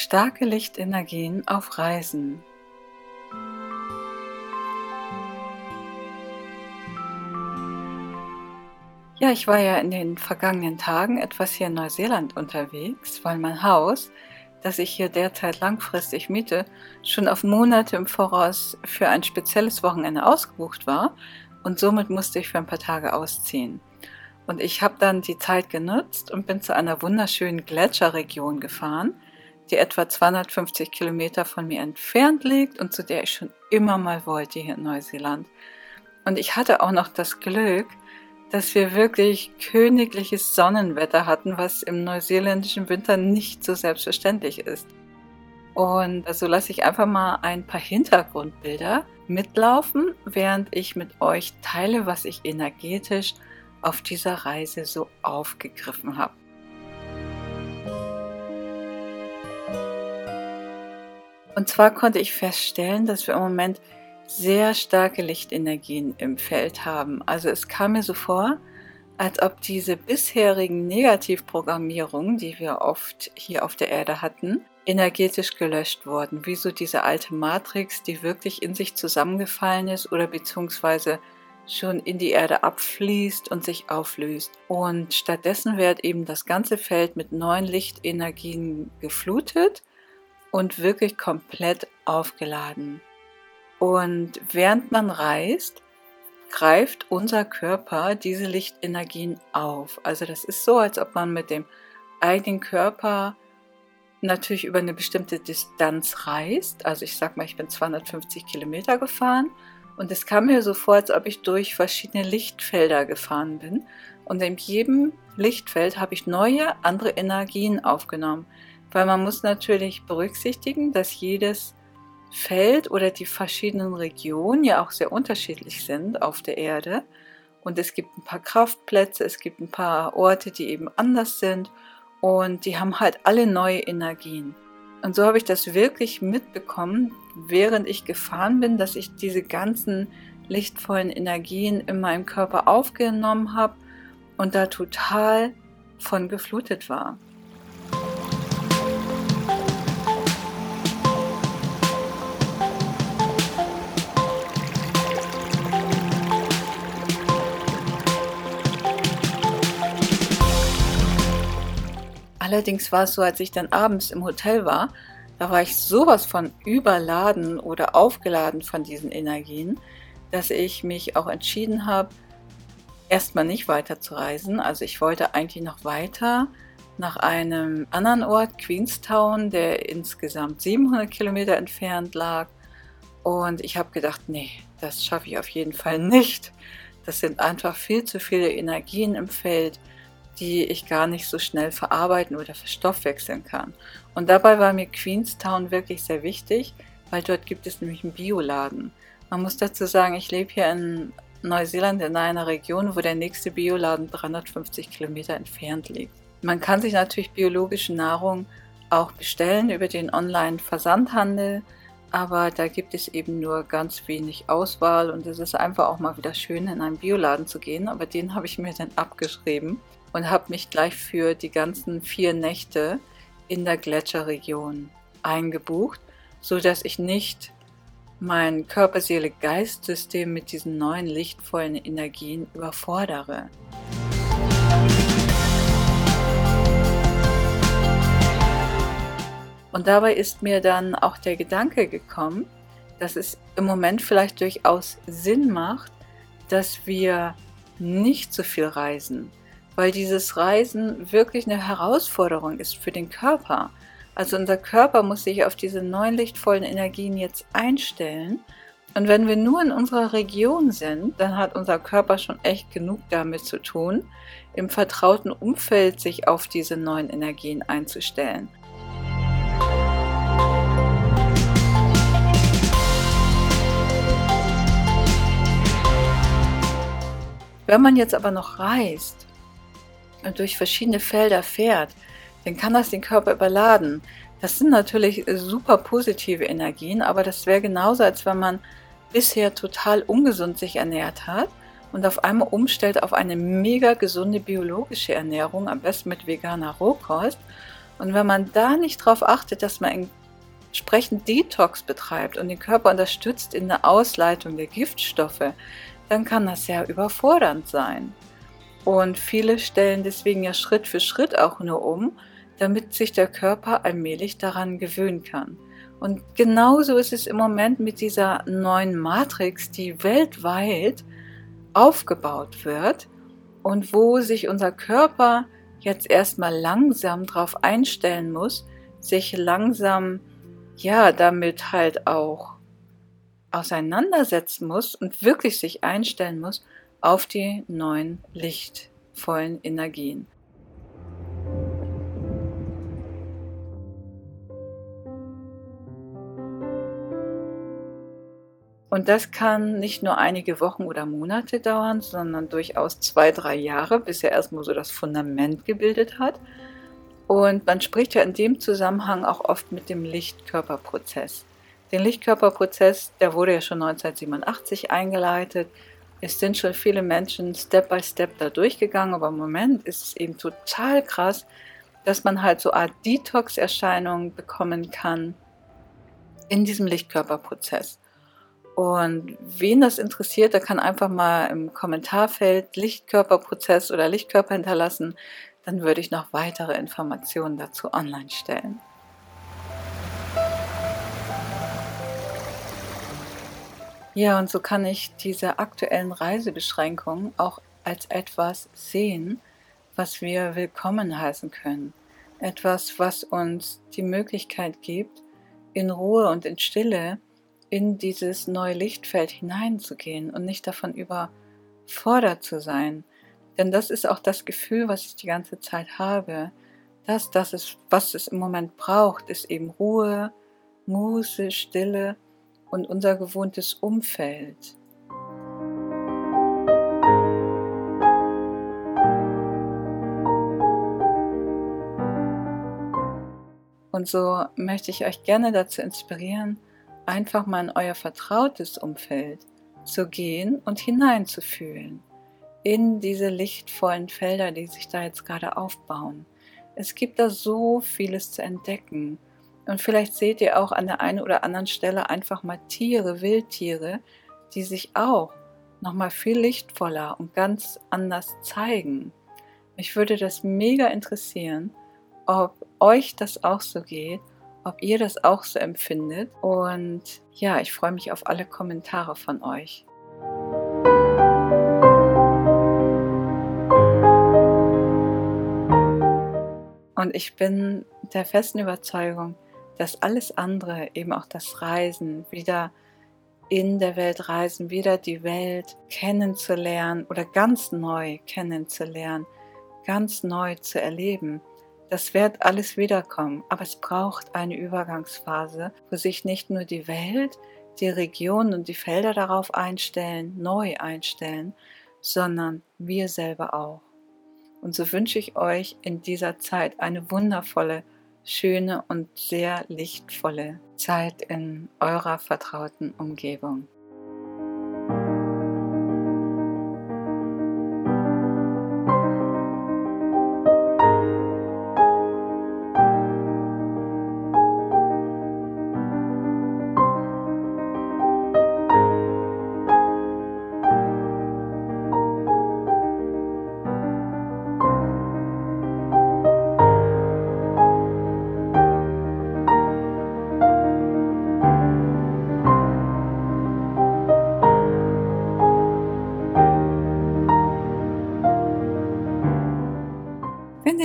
Starke Lichtenergien auf Reisen. Ja, ich war ja in den vergangenen Tagen etwas hier in Neuseeland unterwegs, weil mein Haus, das ich hier derzeit langfristig miete, schon auf Monate im Voraus für ein spezielles Wochenende ausgebucht war und somit musste ich für ein paar Tage ausziehen. Und ich habe dann die Zeit genutzt und bin zu einer wunderschönen Gletscherregion gefahren, die etwa 250 Kilometer von mir entfernt liegt und zu der ich schon immer mal wollte hier in Neuseeland. Und ich hatte auch noch das Glück, dass wir wirklich königliches Sonnenwetter hatten, was im neuseeländischen Winter nicht so selbstverständlich ist. Und so also lasse ich einfach mal ein paar Hintergrundbilder mitlaufen, während ich mit euch teile, was ich energetisch auf dieser Reise so aufgegriffen habe. Und zwar konnte ich feststellen, dass wir im Moment sehr starke Lichtenergien im Feld haben. Also es kam mir so vor, als ob diese bisherigen Negativprogrammierungen, die wir oft hier auf der Erde hatten, energetisch gelöscht wurden. Wie so diese alte Matrix, die wirklich in sich zusammengefallen ist oder beziehungsweise schon in die Erde abfließt und sich auflöst. Und stattdessen wird eben das ganze Feld mit neuen Lichtenergien geflutet und wirklich komplett aufgeladen. Und während man reist, greift unser Körper diese Lichtenergien auf. Also das ist so, als ob man mit dem eigenen Körper natürlich über eine bestimmte Distanz reist. Also ich sag mal, ich bin 250 Kilometer gefahren und es kam mir so vor, als ob ich durch verschiedene Lichtfelder gefahren bin. Und in jedem Lichtfeld habe ich neue, andere Energien aufgenommen. Weil man muss natürlich berücksichtigen, dass jedes Feld oder die verschiedenen Regionen ja auch sehr unterschiedlich sind auf der Erde. Und es gibt ein paar Kraftplätze, es gibt ein paar Orte, die eben anders sind. Und die haben halt alle neue Energien. Und so habe ich das wirklich mitbekommen, während ich gefahren bin, dass ich diese ganzen lichtvollen Energien in meinem Körper aufgenommen habe und da total von geflutet war. Allerdings war es so, als ich dann abends im Hotel war, da war ich sowas von überladen oder aufgeladen von diesen Energien, dass ich mich auch entschieden habe, erstmal nicht weiter zu reisen. Also ich wollte eigentlich noch weiter nach einem anderen Ort, Queenstown, der insgesamt 700 Kilometer entfernt lag. Und ich habe gedacht, nee, das schaffe ich auf jeden Fall nicht. Das sind einfach viel zu viele Energien im Feld die ich gar nicht so schnell verarbeiten oder verstoffwechseln kann. Und dabei war mir Queenstown wirklich sehr wichtig, weil dort gibt es nämlich einen Bioladen. Man muss dazu sagen, ich lebe hier in Neuseeland in einer Region, wo der nächste Bioladen 350 Kilometer entfernt liegt. Man kann sich natürlich biologische Nahrung auch bestellen über den Online-Versandhandel, aber da gibt es eben nur ganz wenig Auswahl und es ist einfach auch mal wieder schön, in einen Bioladen zu gehen, aber den habe ich mir dann abgeschrieben und habe mich gleich für die ganzen vier Nächte in der Gletscherregion eingebucht, so dass ich nicht mein Körper-Seele-Geist-System mit diesen neuen lichtvollen Energien überfordere. Und dabei ist mir dann auch der Gedanke gekommen, dass es im Moment vielleicht durchaus Sinn macht, dass wir nicht so viel reisen, weil dieses Reisen wirklich eine Herausforderung ist für den Körper. Also unser Körper muss sich auf diese neuen lichtvollen Energien jetzt einstellen. Und wenn wir nur in unserer Region sind, dann hat unser Körper schon echt genug damit zu tun, im vertrauten Umfeld sich auf diese neuen Energien einzustellen. Wenn man jetzt aber noch reist, durch verschiedene Felder fährt, dann kann das den Körper überladen. Das sind natürlich super positive Energien, aber das wäre genauso, als wenn man bisher total ungesund sich ernährt hat und auf einmal umstellt auf eine mega gesunde biologische Ernährung, am besten mit veganer Rohkost. Und wenn man da nicht darauf achtet, dass man entsprechend Detox betreibt und den Körper unterstützt in der Ausleitung der Giftstoffe, dann kann das sehr überfordernd sein. Und viele stellen deswegen ja Schritt für Schritt auch nur um, damit sich der Körper allmählich daran gewöhnen kann. Und genauso ist es im Moment mit dieser neuen Matrix, die weltweit aufgebaut wird und wo sich unser Körper jetzt erstmal langsam darauf einstellen muss, sich langsam ja damit halt auch auseinandersetzen muss und wirklich sich einstellen muss auf die neuen lichtvollen Energien. Und das kann nicht nur einige Wochen oder Monate dauern, sondern durchaus zwei, drei Jahre, bis er erstmal so das Fundament gebildet hat. Und man spricht ja in dem Zusammenhang auch oft mit dem Lichtkörperprozess. Den Lichtkörperprozess, der wurde ja schon 1987 eingeleitet. Es sind schon viele Menschen Step by Step da durchgegangen, aber im Moment ist es eben total krass, dass man halt so eine Art Detox-Erscheinungen bekommen kann in diesem Lichtkörperprozess. Und wen das interessiert, der kann einfach mal im Kommentarfeld Lichtkörperprozess oder Lichtkörper hinterlassen. Dann würde ich noch weitere Informationen dazu online stellen. Ja, und so kann ich diese aktuellen Reisebeschränkungen auch als etwas sehen, was wir willkommen heißen können. Etwas, was uns die Möglichkeit gibt, in Ruhe und in Stille in dieses neue Lichtfeld hineinzugehen und nicht davon überfordert zu sein. Denn das ist auch das Gefühl, was ich die ganze Zeit habe. dass das ist, was es im Moment braucht, ist eben Ruhe, Muße, Stille und unser gewohntes Umfeld. Und so möchte ich euch gerne dazu inspirieren, einfach mal in euer vertrautes Umfeld zu gehen und hineinzufühlen in diese lichtvollen Felder, die sich da jetzt gerade aufbauen. Es gibt da so vieles zu entdecken. Und vielleicht seht ihr auch an der einen oder anderen Stelle einfach mal Tiere, Wildtiere, die sich auch nochmal viel lichtvoller und ganz anders zeigen. Mich würde das mega interessieren, ob euch das auch so geht ob ihr das auch so empfindet. Und ja, ich freue mich auf alle Kommentare von euch. Und ich bin der festen Überzeugung, dass alles andere, eben auch das Reisen, wieder in der Welt reisen, wieder die Welt kennenzulernen oder ganz neu kennenzulernen, ganz neu zu erleben, das wird alles wiederkommen, aber es braucht eine Übergangsphase, wo sich nicht nur die Welt, die Region und die Felder darauf einstellen, neu einstellen, sondern wir selber auch. Und so wünsche ich euch in dieser Zeit eine wundervolle, schöne und sehr lichtvolle Zeit in eurer vertrauten Umgebung.